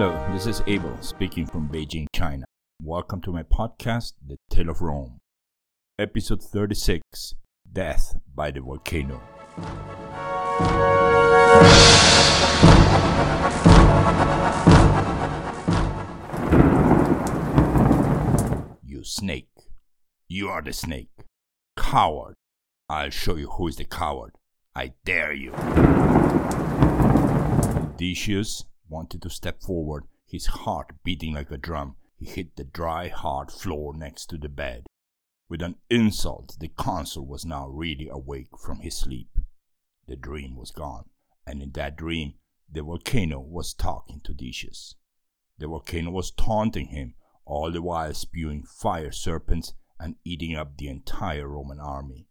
Hello, this is Abel speaking from Beijing, China. Welcome to my podcast, The Tale of Rome. Episode 36 Death by the Volcano. You snake. You are the snake. Coward. I'll show you who is the coward. I dare you. Decius wanted to step forward, his heart beating like a drum. He hit the dry, hard floor next to the bed. With an insult, the consul was now really awake from his sleep. The dream was gone, and in that dream, the volcano was talking to Decius. The volcano was taunting him, all the while spewing fire serpents and eating up the entire Roman army.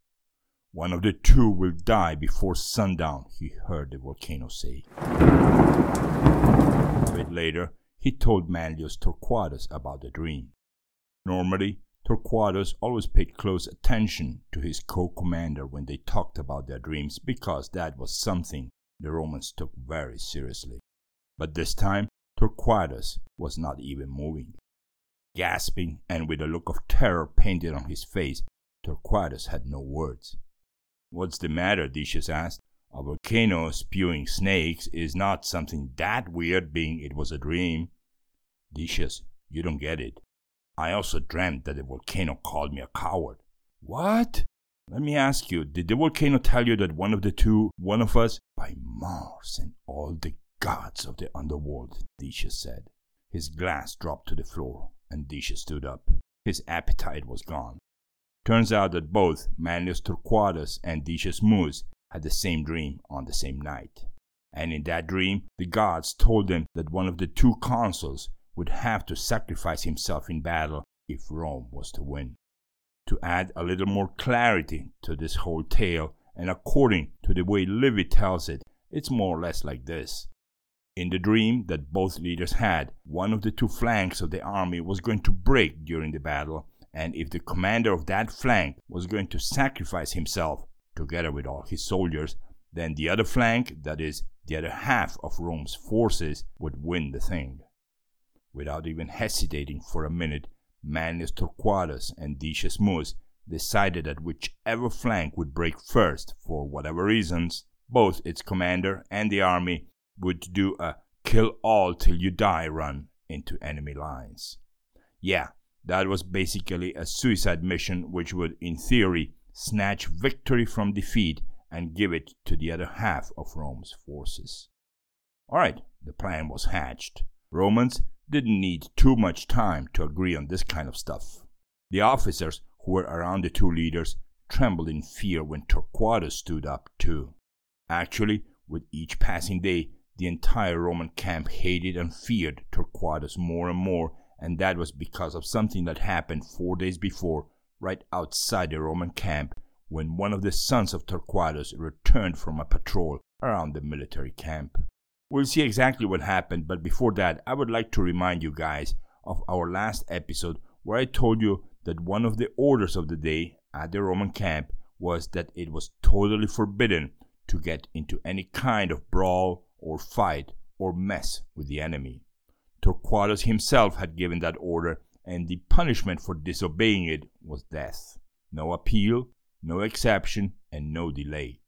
One of the two will die before sundown, he heard the volcano say. A bit later, he told Manlius Torquatus about the dream. Normally, Torquatus always paid close attention to his co commander when they talked about their dreams because that was something the Romans took very seriously. But this time, Torquatus was not even moving. Gasping and with a look of terror painted on his face, Torquatus had no words. What's the matter? Decius asked. A volcano spewing snakes is not something that weird, being it was a dream. Decius, you don't get it. I also dreamt that the volcano called me a coward. What? Let me ask you, did the volcano tell you that one of the two, one of us, by Mars and all the gods of the underworld, Decius said. His glass dropped to the floor, and Decius stood up. His appetite was gone. Turns out that both Manlius Torquatus and Decius Mus had the same dream on the same night. And in that dream, the gods told them that one of the two consuls would have to sacrifice himself in battle if Rome was to win. To add a little more clarity to this whole tale, and according to the way Livy tells it, it's more or less like this. In the dream that both leaders had, one of the two flanks of the army was going to break during the battle, and if the commander of that flank was going to sacrifice himself, together with all his soldiers, then the other flank, that is, the other half of Rome's forces, would win the thing. Without even hesitating for a minute, Manlius Torquatus and Decius Mus decided that whichever flank would break first, for whatever reasons, both its commander and the army would do a kill all till you die run into enemy lines. Yeah, that was basically a suicide mission which would, in theory, snatch victory from defeat and give it to the other half of Rome's forces. Alright, the plan was hatched. Romans didn't need too much time to agree on this kind of stuff. The officers who were around the two leaders trembled in fear when Torquatus stood up too. Actually, with each passing day, the entire Roman camp hated and feared Torquatus more and more, and that was because of something that happened four days before, right outside the Roman camp, when one of the sons of Torquatus returned from a patrol around the military camp. We'll see exactly what happened, but before that, I would like to remind you guys of our last episode where I told you that one of the orders of the day at the Roman camp was that it was totally forbidden to get into any kind of brawl or fight or mess with the enemy. Torquatus himself had given that order, and the punishment for disobeying it was death. No appeal, no exception, and no delay.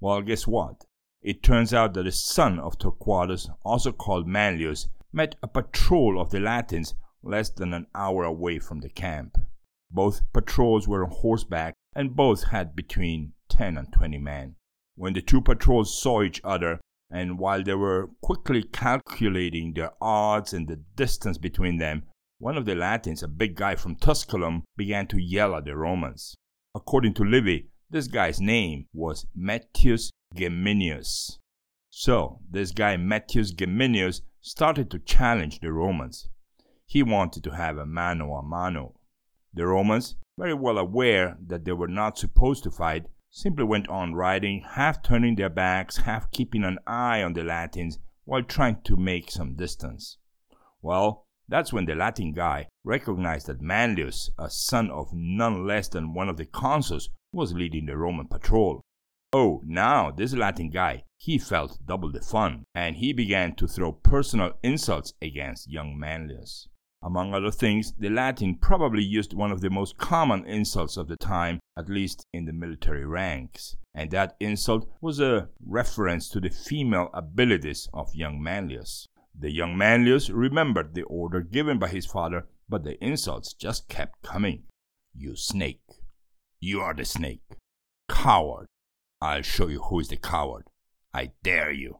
Well, guess what? It turns out that the son of Torquatus, also called Manlius, met a patrol of the Latins less than an hour away from the camp. Both patrols were on horseback, and both had between 10 and 20 men. When the two patrols saw each other, and while they were quickly calculating their odds and the distance between them, one of the Latins, a big guy from Tusculum, began to yell at the Romans. According to Livy, this guy's name was Metius Geminius. So, this guy Metius Geminius started to challenge the Romans. He wanted to have a mano a mano. The Romans, very well aware that they were not supposed to fight, simply went on riding, half turning their backs, half keeping an eye on the Latins while trying to make some distance. Well, that's when the Latin guy recognized that Manlius, a son of none less than one of the consuls, was leading the Roman patrol. Oh, now this Latin guy, he felt double the fun, and he began to throw personal insults against young Manlius. Among other things, the Latin probably used one of the most common insults of the time, at least in the military ranks, and that insult was a reference to the female abilities of young Manlius. The young Manlius remembered the order given by his father, but the insults just kept coming. You snake. You are the snake. Coward. I'll show you who is the coward. I dare you.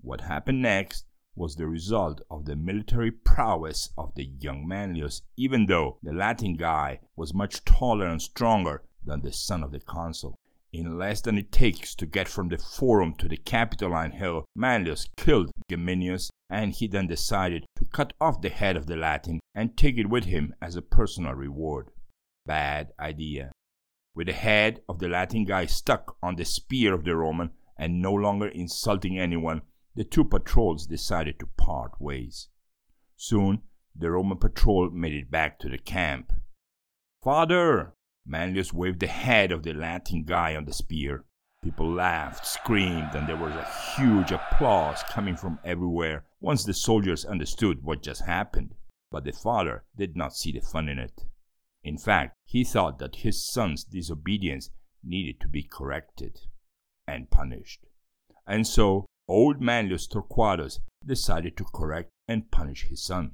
What happened next was the result of the military prowess of the young Manlius, even though the Latin guy was much taller and stronger than the son of the consul. In less than it takes to get from the Forum to the Capitoline Hill, Manlius killed Geminius, and he then decided to cut off the head of the Latin and take it with him as a personal reward. Bad idea with the head of the Latin guy stuck on the spear of the Roman and no longer insulting anyone, the two patrols decided to part ways. Soon, the Roman patrol made it back to the camp. Father! Manlius waved the head of the Latin guy on the spear. People laughed, screamed, and there was a huge applause coming from everywhere once the soldiers understood what just happened. But the father did not see the fun in it. In fact, he thought that his son's disobedience needed to be corrected and punished. And so, old Manlius Torquatus decided to correct and punish his son.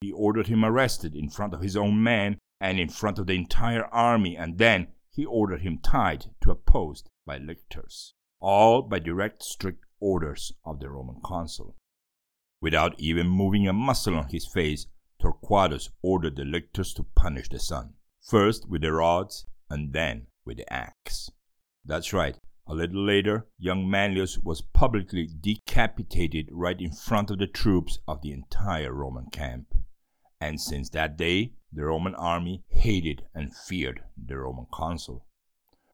He ordered him arrested in front of his own men and in front of the entire army, and then he ordered him tied to a post by lictors, all by direct, strict orders of the Roman consul. Without even moving a muscle on his face, Torquatus ordered the lictors to punish the son, first with the rods and then with the axe. That's right, a little later, young Manlius was publicly decapitated right in front of the troops of the entire Roman camp. And since that day, the Roman army hated and feared the Roman consul.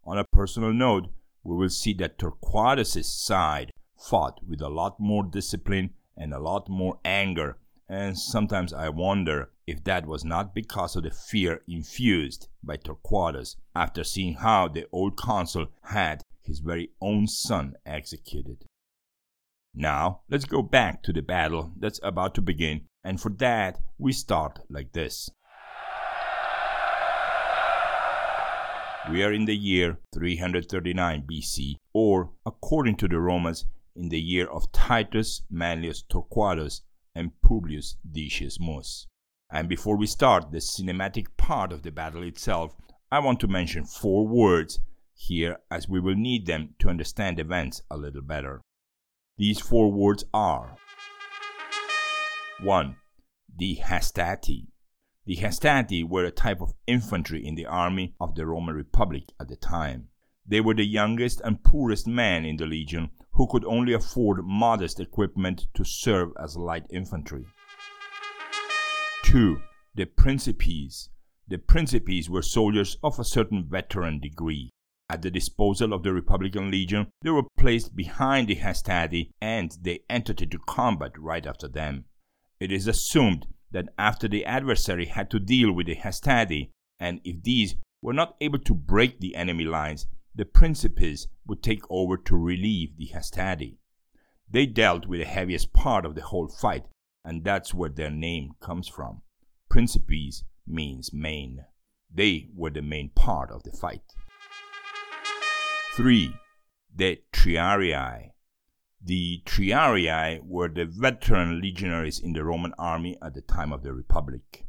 On a personal note, we will see that Torquatus's side fought with a lot more discipline and a lot more anger and sometimes I wonder if that was not because of the fear infused by Torquatus after seeing how the old consul had his very own son executed. Now, let's go back to the battle that's about to begin, and for that, we start like this. We are in the year 339 BC, or, according to the Romans, in the year of Titus Manlius Torquatus, and Publius Decius Mus. And before we start the cinematic part of the battle itself, I want to mention four words here as we will need them to understand events a little better. These four words are 1. The Hastati. The Hastati were a type of infantry in the army of the Roman Republic at the time. They were the youngest and poorest men in the legion who could only afford modest equipment to serve as light infantry. 2. The Principes. The Principes were soldiers of a certain veteran degree. At the disposal of the Republican Legion, they were placed behind the Hastati and they entered into combat right after them. It is assumed that after the adversary had to deal with the Hastati, and if these were not able to break the enemy lines, the Principes would take over to relieve the Hastati. They dealt with the heaviest part of the whole fight, and that's where their name comes from. Principes means main. They were the main part of the fight. 3. The Triarii. The Triarii were the veteran legionaries in the Roman army at the time of the Republic.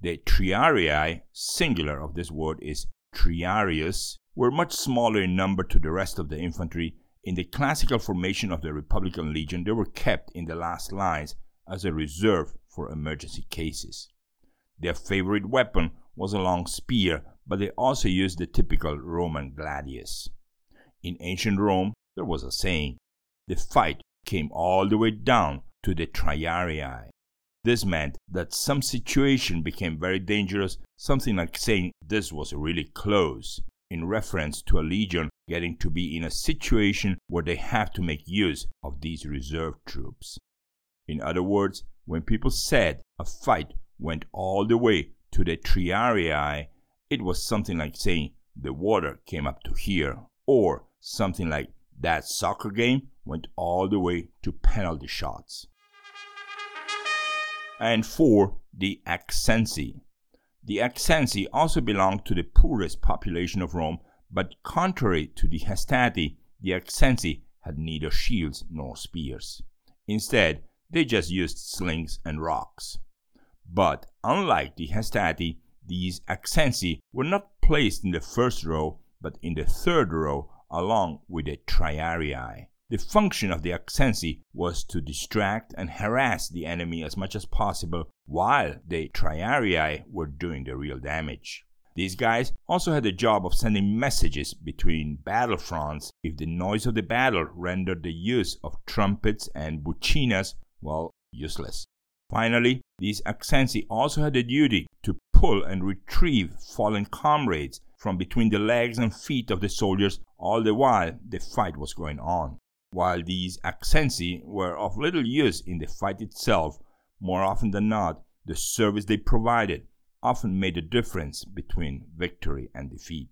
The Triarii, singular of this word, is Triarius, were much smaller in number to the rest of the infantry. In the classical formation of the Republican Legion, they were kept in the last lines as a reserve for emergency cases. Their favorite weapon was a long spear, but they also used the typical Roman gladius. In ancient Rome, there was a saying the fight came all the way down to the triarii. This meant that some situation became very dangerous, something like saying this was really close, in reference to a legion getting to be in a situation where they have to make use of these reserve troops. In other words, when people said a fight went all the way to the triarii, it was something like saying the water came up to here, or something like that soccer game went all the way to penalty shots. And four, the Accensi. The Accensi also belonged to the poorest population of Rome, but contrary to the Hastati, the Accensi had neither shields nor spears. Instead, they just used slings and rocks. But unlike the Hastati, these Accensi were not placed in the first row, but in the third row along with the Triarii. The function of the Accensi was to distract and harass the enemy as much as possible while the Triarii were doing the real damage. These guys also had the job of sending messages between battlefronts if the noise of the battle rendered the use of trumpets and buccinas, well, useless. Finally, these Accensi also had the duty to pull and retrieve fallen comrades from between the legs and feet of the soldiers all the while the fight was going on. While these Accensi were of little use in the fight itself, more often than not, the service they provided often made a difference between victory and defeat.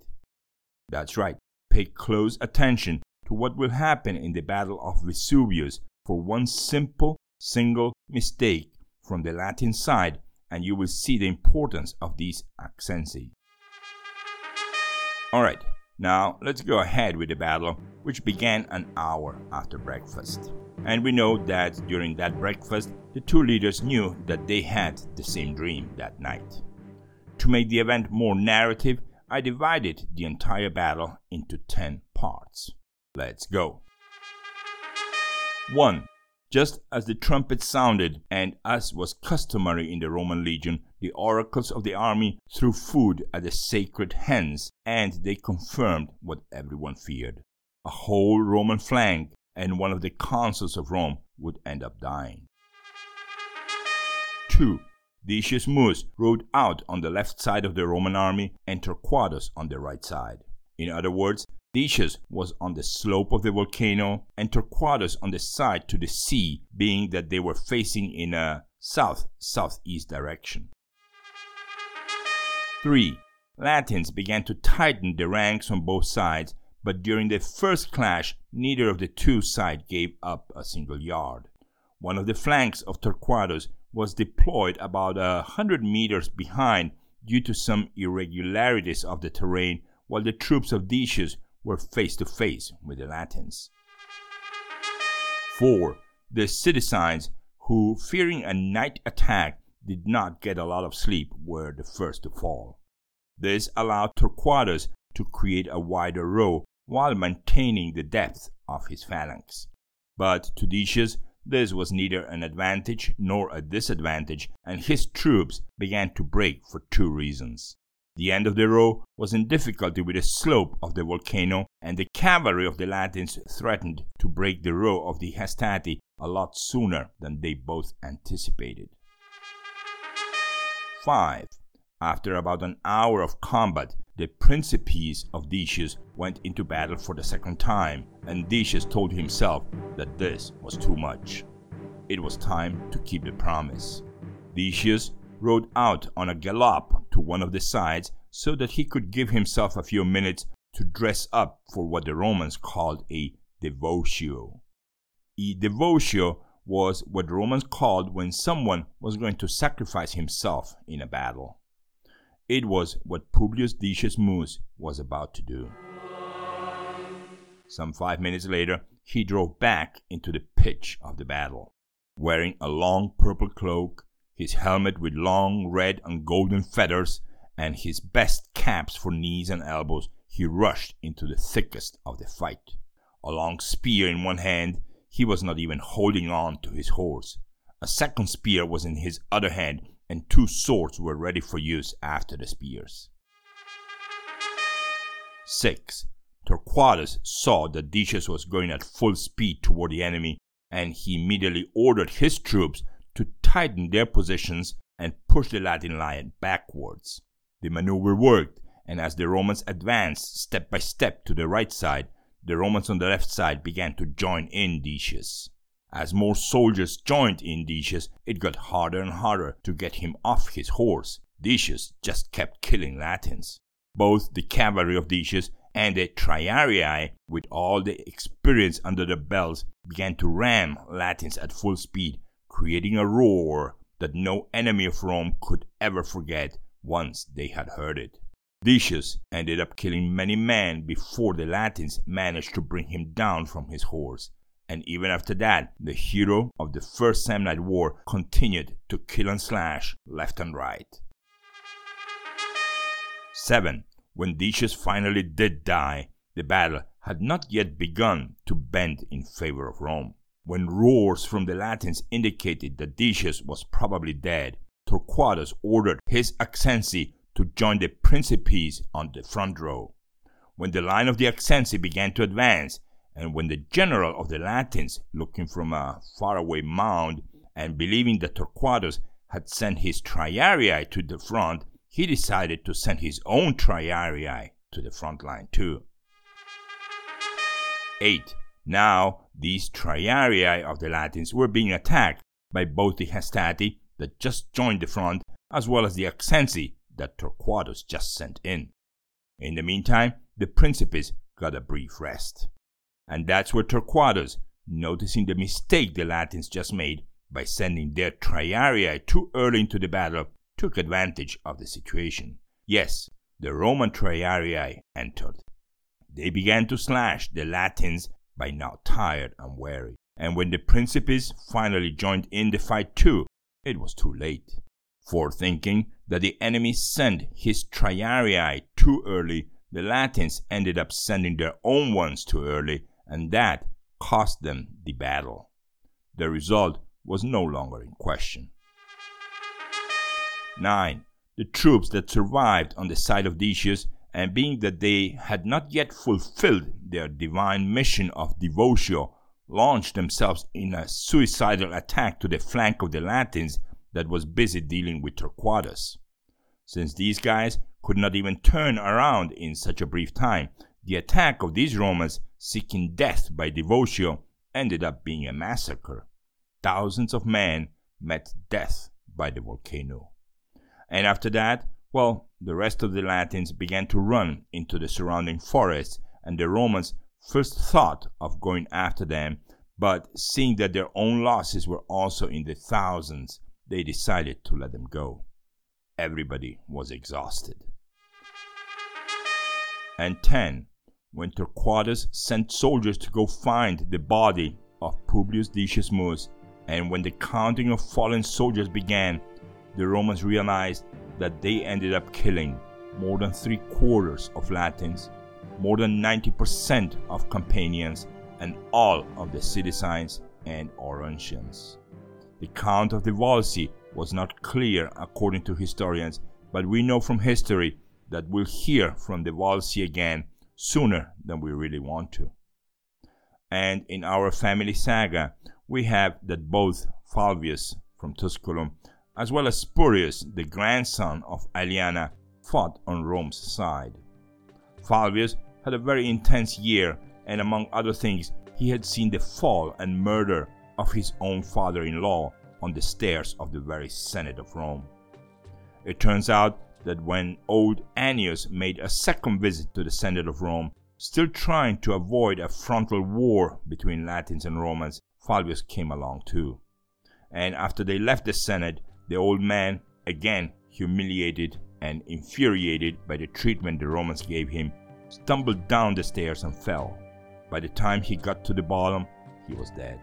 That's right, pay close attention to what will happen in the Battle of Vesuvius for one simple, single mistake from the Latin side, and you will see the importance of these Accensi. Alright, now let's go ahead with the battle, which began an hour after breakfast. And we know that during that breakfast, the two leaders knew that they had the same dream that night. To make the event more narrative, I divided the entire battle into 10 parts. Let's go. 1. Just as the trumpet sounded, and as was customary in the Roman legion, the oracles of the army threw food at the sacred hens, and they confirmed what everyone feared. A whole Roman flank and one of the consuls of Rome would end up dying. 2. Decius Mus rode out on the left side of the Roman army and Torquatus on the right side. In other words, Decius was on the slope of the volcano and Torquatus on the side to the sea, being that they were facing in a south southeast direction. 3. Latins began to tighten the ranks on both sides, but during the first clash, neither of the two sides gave up a single yard. One of the flanks of Torquatus was deployed about a hundred meters behind due to some irregularities of the terrain, while the troops of Decius were face to face with the Latins. 4. The citizens who, fearing a night attack, did not get a lot of sleep were the first to fall. This allowed Torquatus to create a wider row while maintaining the depth of his phalanx. But to Decius, this was neither an advantage nor a disadvantage, and his troops began to break for two reasons. The end of the row was in difficulty with the slope of the volcano, and the cavalry of the Latins threatened to break the row of the Hastati a lot sooner than they both anticipated. 5. After about an hour of combat, the Principes of Decius went into battle for the second time, and Decius told himself that this was too much. It was time to keep the promise. Decius rode out on a gallop to one of the sides so that he could give himself a few minutes to dress up for what the Romans called a devotio. A devotio was what the Romans called when someone was going to sacrifice himself in a battle. It was what Publius Decius Mus was about to do. Some five minutes later, he drove back into the pitch of the battle. Wearing a long purple cloak, his helmet with long red and golden feathers, and his best caps for knees and elbows, he rushed into the thickest of the fight. A long spear in one hand, he was not even holding on to his horse. A second spear was in his other hand, and two swords were ready for use after the spears. 6. Torquatus saw that Decius was going at full speed toward the enemy, and he immediately ordered his troops to tighten their positions and push the Latin line backwards. The maneuver worked, and as the Romans advanced step by step to the right side, the Romans on the left side began to join in Decius. As more soldiers joined in Decius, it got harder and harder to get him off his horse. Decius just kept killing Latins. Both the cavalry of Decius and the Triarii, with all the experience under their belts, began to ram Latins at full speed, creating a roar that no enemy of Rome could ever forget once they had heard it. Decius ended up killing many men before the Latins managed to bring him down from his horse, and even after that, the hero of the First Samnite War continued to kill and slash left and right. 7. When Decius finally did die, the battle had not yet begun to bend in favor of Rome. When roars from the Latins indicated that Decius was probably dead, Torquatus ordered his Accensi to join the Principes on the front row. When the line of the Accensi began to advance, and when the general of the Latins, looking from a faraway mound and believing that Torquatus had sent his Triarii to the front, he decided to send his own triarii to the front line too. 8. Now, these triarii of the Latins were being attacked by both the Hastati that just joined the front as well as the Accensi that Torquatus just sent in. In the meantime, the Principes got a brief rest. And that's where Torquatus, noticing the mistake the Latins just made by sending their triarii too early into the battle, took advantage of the situation. Yes, the Roman triarii entered. They began to slash the Latins by now tired and weary. And when the Principes finally joined in the fight too, it was too late. For thinking that the enemy sent his triarii too early, the Latins ended up sending their own ones too early, and that cost them the battle. The result was no longer in question. 9. The troops that survived on the side of Decius, and being that they had not yet fulfilled their divine mission of devotio, launched themselves in a suicidal attack to the flank of the Latins that was busy dealing with Torquatus. Since these guys could not even turn around in such a brief time, the attack of these Romans seeking death by devotio ended up being a massacre. Thousands of men met death by the volcano. And after that, well, the rest of the Latins began to run into the surrounding forests, and the Romans first thought of going after them, but seeing that their own losses were also in the thousands, they decided to let them go. Everybody was exhausted. And 10. When Torquatus sent soldiers to go find the body of Publius Decius Mus, and when the counting of fallen soldiers began, the Romans realized that they ended up killing more than three quarters of Latins, more than 90% of Campanians, and all of the citizens and Auruntians. The count of the Volsci was not clear according to historians, but we know from history that we'll hear from the Volsci again sooner than we really want to. And in our family saga, we have that both Falvius from Tusculum as well as Spurius, the grandson of Aeliana, fought on Rome's side. Falvius had a very intense year, and among other things, he had seen the fall and murder of his own father in law on the stairs of the very Senate of Rome. It turns out that when old Annius made a second visit to the Senate of Rome, still trying to avoid a frontal war between Latins and Romans, Falvius came along too. And after they left the Senate, the old man, again humiliated and infuriated by the treatment the Romans gave him, stumbled down the stairs and fell. By the time he got to the bottom, he was dead.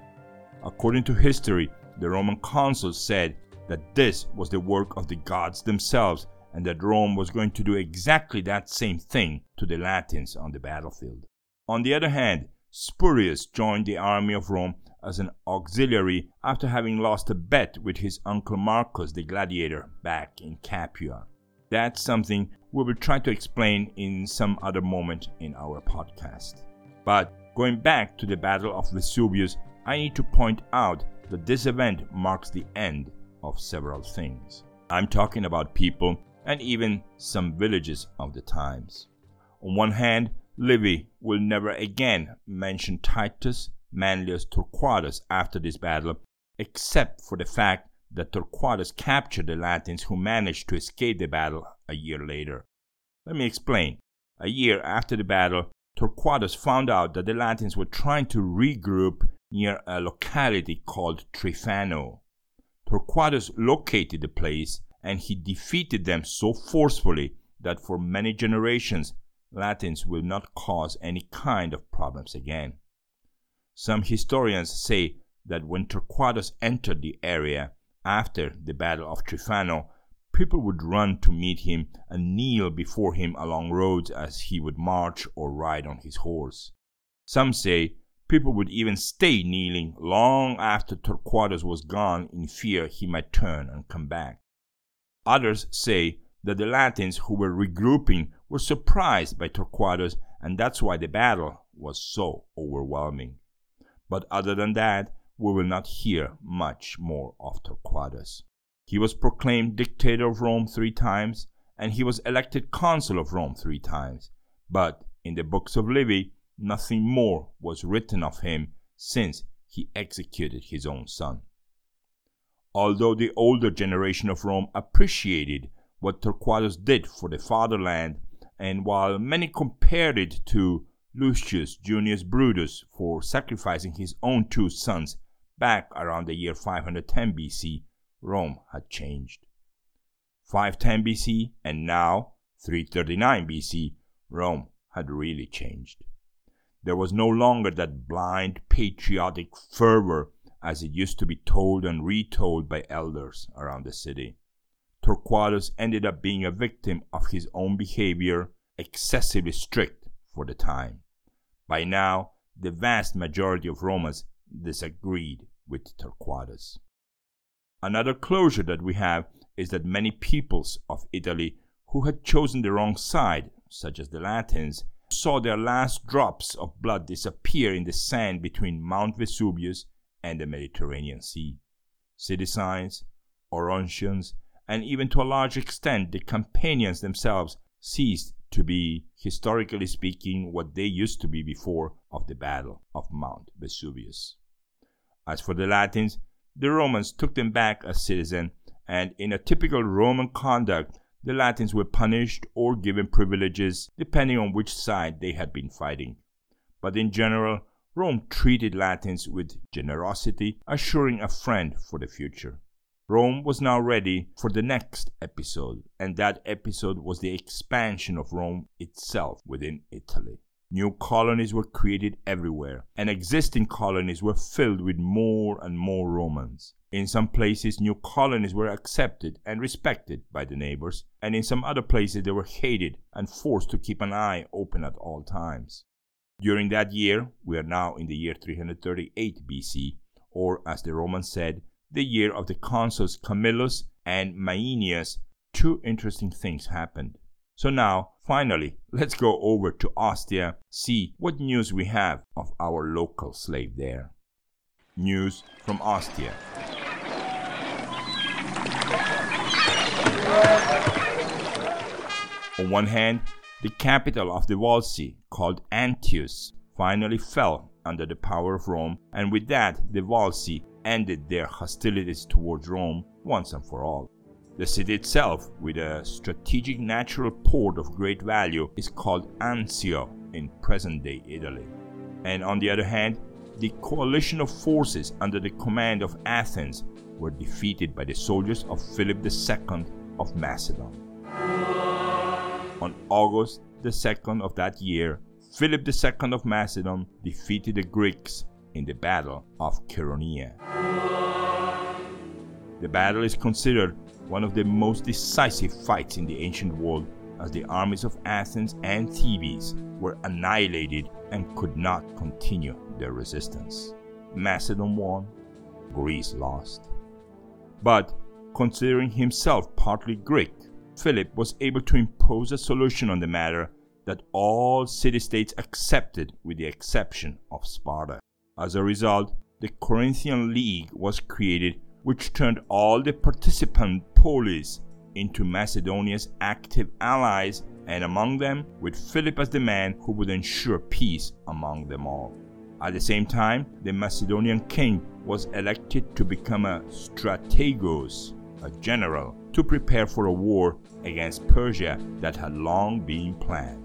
According to history, the Roman consuls said that this was the work of the gods themselves and that Rome was going to do exactly that same thing to the Latins on the battlefield. On the other hand, Spurius joined the army of Rome as an auxiliary after having lost a bet with his uncle Marcus the gladiator back in Capua. That's something we will try to explain in some other moment in our podcast. But going back to the Battle of Vesuvius, I need to point out that this event marks the end of several things. I'm talking about people and even some villages of the times. On one hand, Livy will never again mention Titus Manlius Torquatus after this battle, except for the fact that Torquatus captured the Latins who managed to escape the battle a year later. Let me explain. A year after the battle, Torquatus found out that the Latins were trying to regroup near a locality called Trifano. Torquatus located the place and he defeated them so forcefully that for many generations Latins will not cause any kind of problems again. Some historians say that when Torquatus entered the area after the Battle of Trifano, people would run to meet him and kneel before him along roads as he would march or ride on his horse. Some say people would even stay kneeling long after Torquatus was gone in fear he might turn and come back. Others say that the Latins who were regrouping were surprised by Torquatus and that's why the battle was so overwhelming. But other than that, we will not hear much more of Torquatus. He was proclaimed dictator of Rome three times, and he was elected consul of Rome three times. But in the books of Livy, nothing more was written of him since he executed his own son. Although the older generation of Rome appreciated what Torquatus did for the fatherland, and while many compared it to Lucius Junius Brutus for sacrificing his own two sons back around the year 510 BC, Rome had changed. 510 BC and now 339 BC, Rome had really changed. There was no longer that blind patriotic fervor as it used to be told and retold by elders around the city. Torquatus ended up being a victim of his own behavior, excessively strict for the time. By now, the vast majority of Romans disagreed with Torquatus. Another closure that we have is that many peoples of Italy who had chosen the wrong side, such as the Latins, saw their last drops of blood disappear in the sand between Mount Vesuvius and the Mediterranean Sea. Citizens, Orontians, and even to a large extent the Campanians themselves ceased to be, historically speaking, what they used to be before of the Battle of Mount Vesuvius. As for the Latins, the Romans took them back as citizens, and in a typical Roman conduct, the Latins were punished or given privileges depending on which side they had been fighting. But in general, Rome treated Latins with generosity, assuring a friend for the future. Rome was now ready for the next episode, and that episode was the expansion of Rome itself within Italy. New colonies were created everywhere, and existing colonies were filled with more and more Romans. In some places, new colonies were accepted and respected by the neighbors, and in some other places, they were hated and forced to keep an eye open at all times. During that year, we are now in the year 338 BC, or as the Romans said, the year of the consuls Camillus and Maenius, two interesting things happened. So now, finally, let's go over to Ostia, see what news we have of our local slave there. News from Ostia. On one hand, the capital of the Volsci, called Antius, finally fell under the power of Rome, and with that, the Volsci ended their hostilities towards Rome once and for all. The city itself, with a strategic natural port of great value, is called Anzio in present day Italy. And on the other hand, the coalition of forces under the command of Athens were defeated by the soldiers of Philip II of Macedon. On August the 2nd of that year, Philip II of Macedon defeated the Greeks in the Battle of Chaeronea. The battle is considered one of the most decisive fights in the ancient world as the armies of Athens and Thebes were annihilated and could not continue their resistance. Macedon won, Greece lost. But considering himself partly Greek, Philip was able to impose a solution on the matter that all city states accepted with the exception of Sparta. As a result, the Corinthian League was created which turned all the participant polis into Macedonia's active allies, and among them, with Philip as the man who would ensure peace among them all. At the same time, the Macedonian king was elected to become a strategos, a general, to prepare for a war against Persia that had long been planned.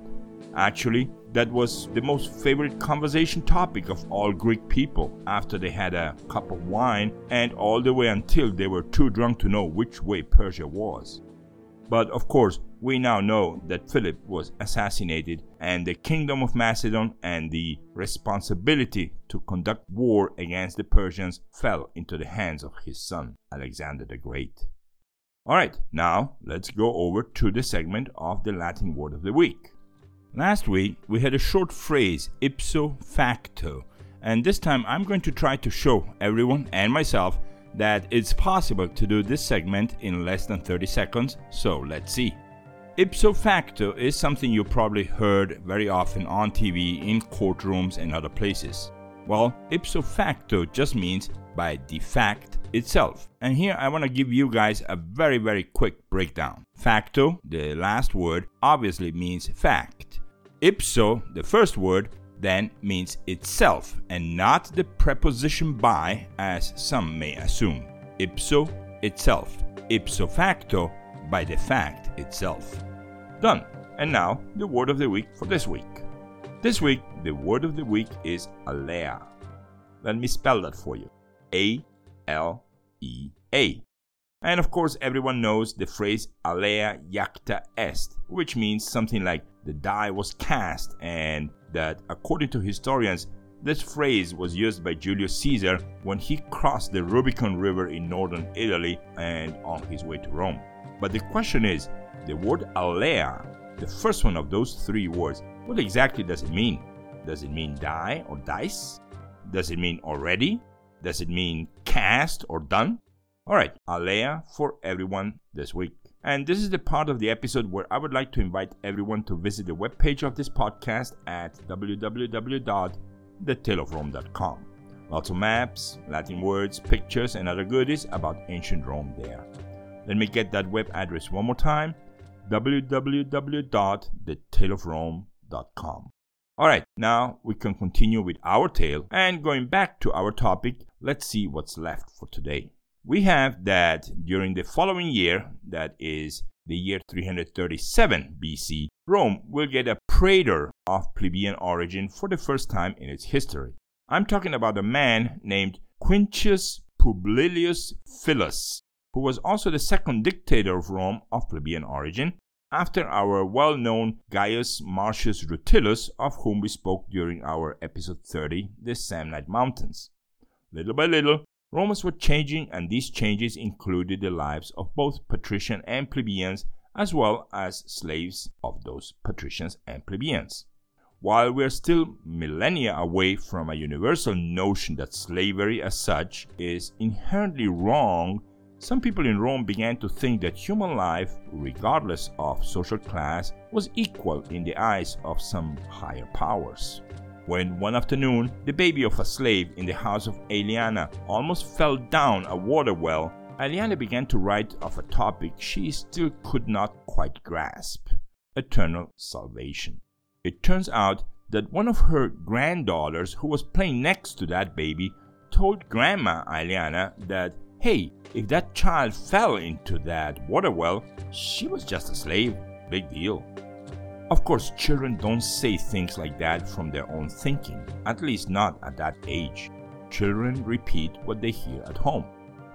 Actually, that was the most favorite conversation topic of all Greek people after they had a cup of wine and all the way until they were too drunk to know which way Persia was. But of course, we now know that Philip was assassinated and the kingdom of Macedon and the responsibility to conduct war against the Persians fell into the hands of his son, Alexander the Great. Alright, now let's go over to the segment of the Latin word of the week. Last week we had a short phrase, ipso facto, and this time I'm going to try to show everyone and myself that it's possible to do this segment in less than 30 seconds, so let's see. Ipso facto is something you probably heard very often on TV, in courtrooms, and other places. Well, ipso facto just means by the fact itself. And here I want to give you guys a very, very quick breakdown. Facto, the last word, obviously means fact. Ipso, the first word, then means itself and not the preposition by, as some may assume. Ipso, itself. Ipso facto, by the fact itself. Done. And now, the word of the week for this week. This week, the word of the week is alea. Let me spell that for you A L E A. And of course, everyone knows the phrase alea jacta est, which means something like the die was cast, and that according to historians, this phrase was used by Julius Caesar when he crossed the Rubicon River in northern Italy and on his way to Rome. But the question is the word alea, the first one of those three words, what exactly does it mean? Does it mean die or dice? Does it mean already? Does it mean cast or done? Alright, alea for everyone this week. And this is the part of the episode where I would like to invite everyone to visit the webpage of this podcast at www.thetaleofrome.com. Lots of maps, Latin words, pictures, and other goodies about ancient Rome there. Let me get that web address one more time www.thetaleofrome.com. Alright, now we can continue with our tale and going back to our topic, let's see what's left for today. We have that during the following year, that is the year 337 BC, Rome will get a praetor of plebeian origin for the first time in its history. I'm talking about a man named Quintius Publilius Philus, who was also the second dictator of Rome of plebeian origin, after our well known Gaius Marcius Rutilus, of whom we spoke during our episode 30, the Samnite Mountains. Little by little, Romans were changing, and these changes included the lives of both patrician and plebeians, as well as slaves of those patricians and plebeians. While we are still millennia away from a universal notion that slavery as such is inherently wrong some people in Rome began to think that human life, regardless of social class, was equal in the eyes of some higher powers. When one afternoon, the baby of a slave in the house of Aeliana almost fell down a water well, Aeliana began to write of a topic she still could not quite grasp eternal salvation. It turns out that one of her granddaughters, who was playing next to that baby, told Grandma Aeliana that hey, if that child fell into that water well, she was just a slave. Big deal. Of course, children don't say things like that from their own thinking, at least not at that age. Children repeat what they hear at home.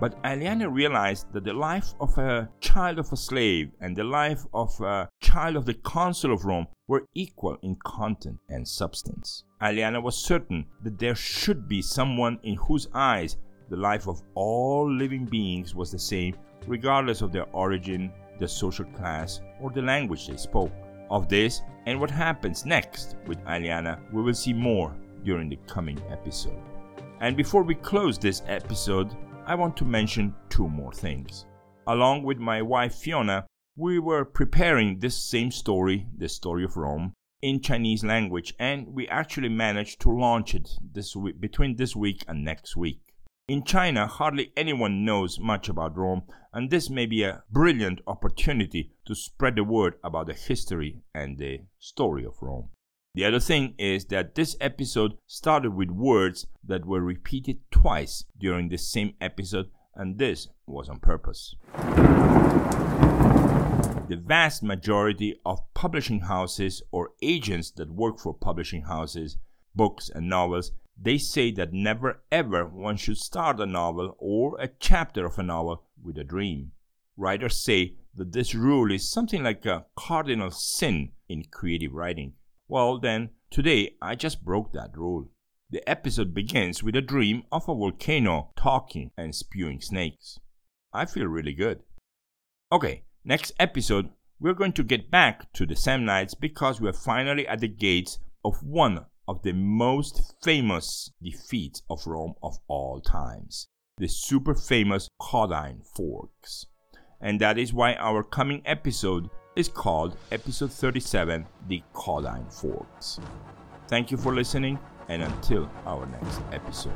But Aeliana realized that the life of a child of a slave and the life of a child of the consul of Rome were equal in content and substance. Aeliana was certain that there should be someone in whose eyes the life of all living beings was the same, regardless of their origin, their social class, or the language they spoke. Of this and what happens next with Aeliana, we will see more during the coming episode. And before we close this episode, I want to mention two more things. Along with my wife Fiona, we were preparing this same story, the story of Rome, in Chinese language, and we actually managed to launch it this week, between this week and next week. In China, hardly anyone knows much about Rome, and this may be a brilliant opportunity to spread the word about the history and the story of Rome. The other thing is that this episode started with words that were repeated twice during the same episode, and this was on purpose. the vast majority of publishing houses or agents that work for publishing houses, books and novels, they say that never ever one should start a novel or a chapter of a novel with a dream. Writers say that this rule is something like a cardinal sin in creative writing. Well, then, today I just broke that rule. The episode begins with a dream of a volcano talking and spewing snakes. I feel really good. Okay, next episode, we're going to get back to the Samnites because we're finally at the gates of one of the most famous defeats of Rome of all times the super famous Caudine Forks. And that is why our coming episode is called Episode 37 The Caudine Forks. Thank you for listening and until our next episode.